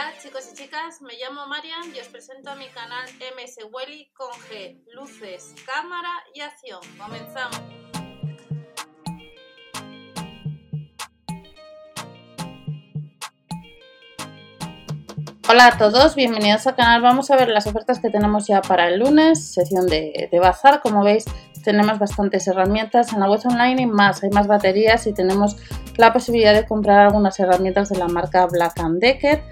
Hola chicos y chicas, me llamo Marian y os presento a mi canal MS Welly con G, luces, cámara y acción. Comenzamos. Hola a todos, bienvenidos al canal. Vamos a ver las ofertas que tenemos ya para el lunes, sesión de, de bazar. Como veis, tenemos bastantes herramientas en la web online y más, hay más baterías y tenemos la posibilidad de comprar algunas herramientas de la marca Black Decker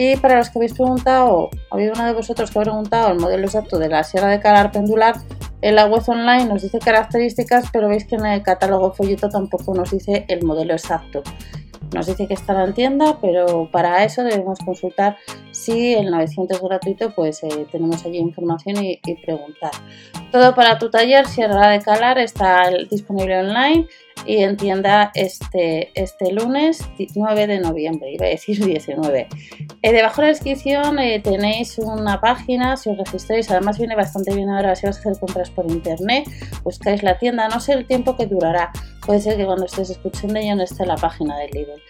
y para los que habéis preguntado, ha habido uno de vosotros que ha preguntado el modelo exacto de la sierra de calar pendular, en la web online nos dice características, pero veis que en el catálogo folleto tampoco nos dice el modelo exacto. Nos dice que estará en tienda, pero para eso debemos consultar si el 900 gratuito, pues eh, tenemos allí información y, y, preguntar. Todo para tu taller, Sierra de Calar, está disponible online y en tienda este, este lunes 9 de noviembre, iba a decir 19. Eh, debajo de la descripción eh, tenéis una página, si os registráis, además viene bastante bien ahora si vas a hacer compras por internet, buscáis la tienda, no sé el tiempo que durará, puede ser que cuando estés escuchando ya no esté la página del Lidl.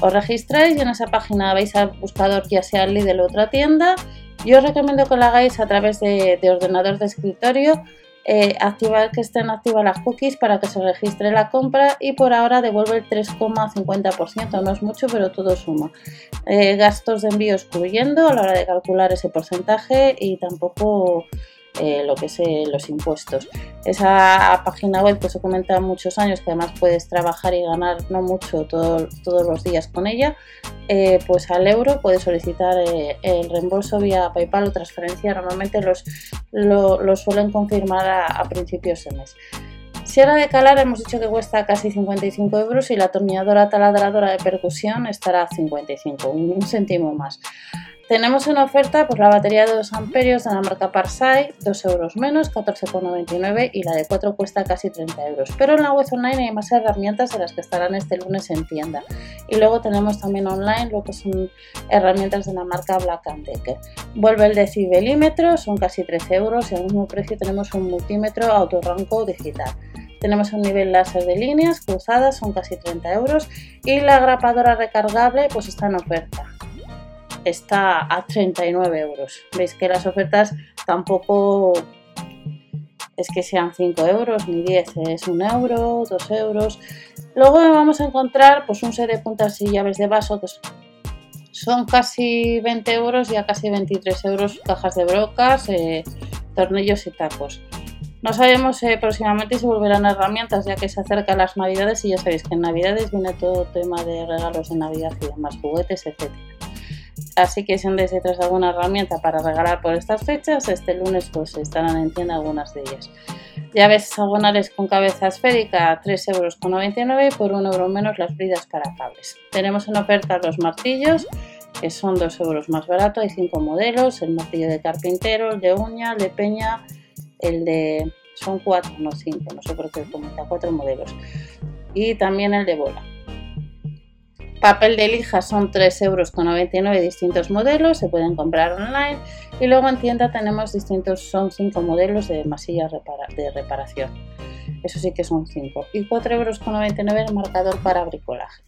Os registráis y en esa página vais al buscador ya sea Lidl o otra tienda. Yo os recomiendo que lo hagáis a través de ordenador de escritorio eh, activar que estén activas las cookies para que se registre la compra y por ahora devuelve el 3,50%, no es mucho pero todo suma. Eh, gastos de envío excluyendo a la hora de calcular ese porcentaje y tampoco eh, lo que es eh, los impuestos. Esa página web que os he comentado muchos años, que además puedes trabajar y ganar no mucho todos los días con ella, eh, pues al euro puedes solicitar el reembolso vía PayPal o transferencia. Normalmente los lo, suelen confirmar a, principios de mes. Sierra de calar hemos dicho que cuesta casi 55 euros y la atornilladora taladradora de percusión estará a 55, un, un céntimo más. Tenemos en oferta pues, la batería de 2 amperios de la marca Parsai, 2 euros menos, 14,99 y la de 4 cuesta casi 30 euros. Pero en la web online hay más herramientas de las que estarán este lunes en tienda. Y luego tenemos también online lo que son herramientas de la marca Black Decker. Vuelve el decibelímetro, son casi 13 euros y al mismo precio tenemos un multímetro autorranco digital. Tenemos un nivel láser de líneas cruzadas, son casi 30 euros y la grapadora recargable pues está en oferta está a 39 euros. Veis que las ofertas tampoco es que sean 5 euros ni 10, es 1 euro, 2 euros. Luego vamos a encontrar pues un set de puntas y llaves de vaso que son casi 20 euros y a casi 23 euros cajas de brocas, eh, tornillos y tacos. No sabemos eh, próximamente si volverán herramientas ya que se acercan las navidades y ya sabéis que en navidades viene todo tema de regalos de navidad y demás, juguetes, etcétera. Así que si andáis detrás de alguna herramienta para regalar por estas fechas, este lunes pues estarán en tienda algunas de ellas. Llaves hexagonales con cabeza esférica 3,99 euros y por 1 euro menos las bridas para cables. Tenemos en oferta los martillos que son 2 euros más barato, hay 5 modelos, el martillo de carpintero, el de uña, el de peña, el de... son 4, no 5, no sé por qué comenta, 4 modelos. Y también el de bola. Papel de lija son 3,99 euros distintos modelos, se pueden comprar online y luego en tienda tenemos distintos, son 5 modelos de masilla de reparación. Eso sí que son 5. Y 4,99 euros el marcador para bricolaje.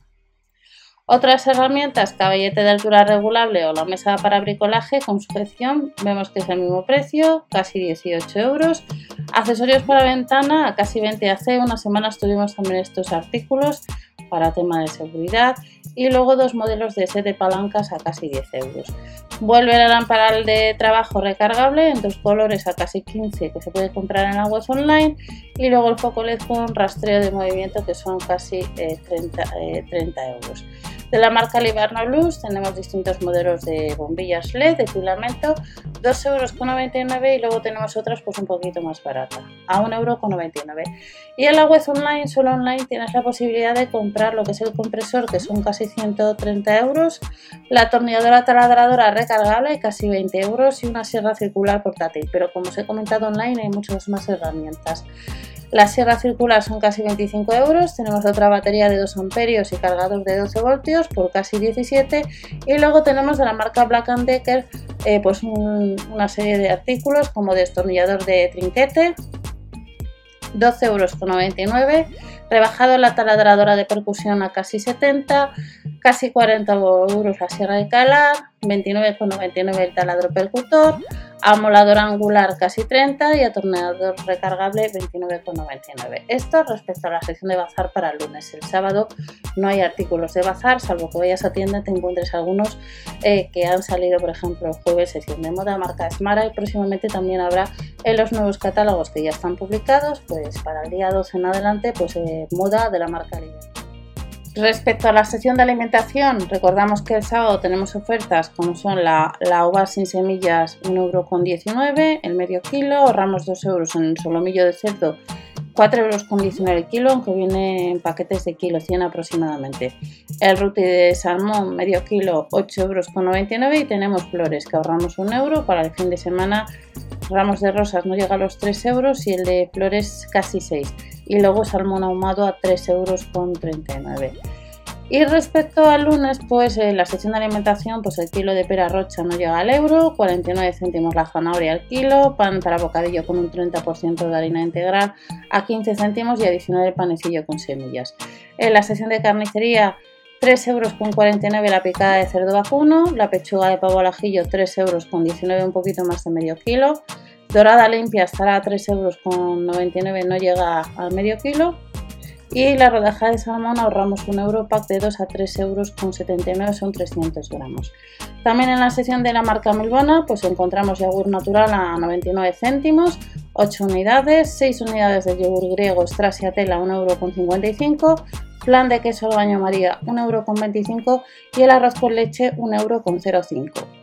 Otras herramientas, caballete de altura regulable o la mesa para bricolaje con sujeción, vemos que es el mismo precio, casi 18 euros. Accesorios para ventana, casi 20 AC, una semana tuvimos también estos artículos para tema de seguridad y luego dos modelos de set de palancas a casi 10 euros. Vuelve la lámpara de trabajo recargable en dos colores a casi 15 que se puede comprar en la web online y luego el foco LED con rastreo de movimiento que son casi 30, eh, 30 eh, euros. De la marca Libarno Blues tenemos distintos modelos de bombillas LED de filamento, 2,99 euros y luego tenemos otras pues un poquito más baratas, a 1,99 euros. Y en la web online, solo online, tienes la posibilidad de comprar lo que es el compresor, que son casi 130 euros, la atornilladora taladradora recargable, casi 20 euros, y una sierra circular portátil. Pero como os he comentado online, hay muchas más herramientas. La sierra circular son casi 25 euros, tenemos otra batería de 2 amperios y cargador de 12 voltios por casi 17 y luego tenemos de la marca Black Decker eh, pues una serie de artículos como destornillador de trinquete, 12,99 euros, rebajado la taladradora de percusión a casi 70, casi 40 euros la sierra de calar, 29,99 el taladro percutor, amolador angular casi 30 y atornillador recargable 29,99. Esto respecto a la sección de bazar para el lunes. El sábado no hay artículos de bazar, salvo que vayas a tienda te encuentres algunos eh, que han salido, por ejemplo, el jueves sección de moda marca Smara y próximamente también habrá en los nuevos catálogos que ya están publicados, pues para el día 12 en adelante, pues eh, moda de la marca Lidl. Respecto a la sección de alimentación, recordamos que el sábado tenemos ofertas como son la, la uva sin semillas 1,19€, el medio kilo, ahorramos 2 euros en el solomillo de cerdo 4,19€ euros el kilo, aunque viene en paquetes de kilo 100 aproximadamente. El ruti de salmón medio kilo 8,99€ euros y tenemos flores que ahorramos 1 euro para el fin de semana. Ramos de rosas no llega a los 3 euros y el de flores casi 6 y luego salmón ahumado a 3,39 euros. Y respecto al lunes, pues en la sección de alimentación, pues el kilo de pera rocha no llega al euro, 49 céntimos la zanahoria al kilo, pan para bocadillo con un 30% de harina integral a 15 céntimos y adicional el panecillo con semillas. En la sección de carnicería, 3 euros con 49 la picada de cerdo vacuno, la pechuga de pavo al ajillo 3 euros con 19 un poquito más de medio kilo, Dorada limpia estará a 3,99 euros, no llega al medio kilo. Y la rodaja de salmón ahorramos un euro, pack de 2 a 3,79 euros, son 300 gramos. También en la sección de la marca Milbona pues encontramos yogur natural a 99 céntimos, 8 unidades, 6 unidades de yogur griego Strasia Tela 1,55 euro, plan de queso al baño María 1,25 euro y el arroz con leche 1,05 euro.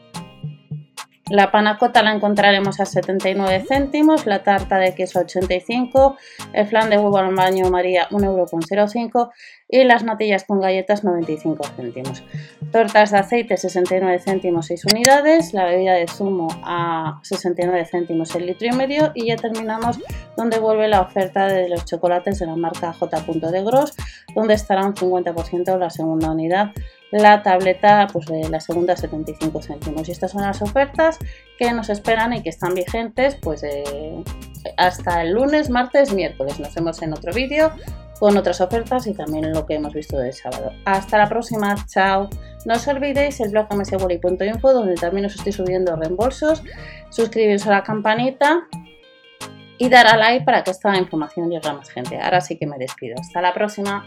La panacota la encontraremos a 79 céntimos, la tarta de queso a 85, el flan de huevo al baño María 1,05€ y las natillas con galletas 95 céntimos. Tortas de aceite 69 céntimos 6 unidades, la bebida de zumo a 69 céntimos el litro y medio. Y ya terminamos donde vuelve la oferta de los chocolates de la marca J. de Gross, donde estará un 50% la segunda unidad. La tableta pues de la segunda 75 céntimos. Y estas son las ofertas que nos esperan y que están vigentes pues eh, hasta el lunes, martes, miércoles. Nos vemos en otro vídeo con otras ofertas y también lo que hemos visto del sábado. Hasta la próxima, chao. No os olvidéis el blog mswally.info donde también os estoy subiendo reembolsos. Suscribiros a la campanita y dar a like para que esta información llegue a más gente. Ahora sí que me despido. Hasta la próxima.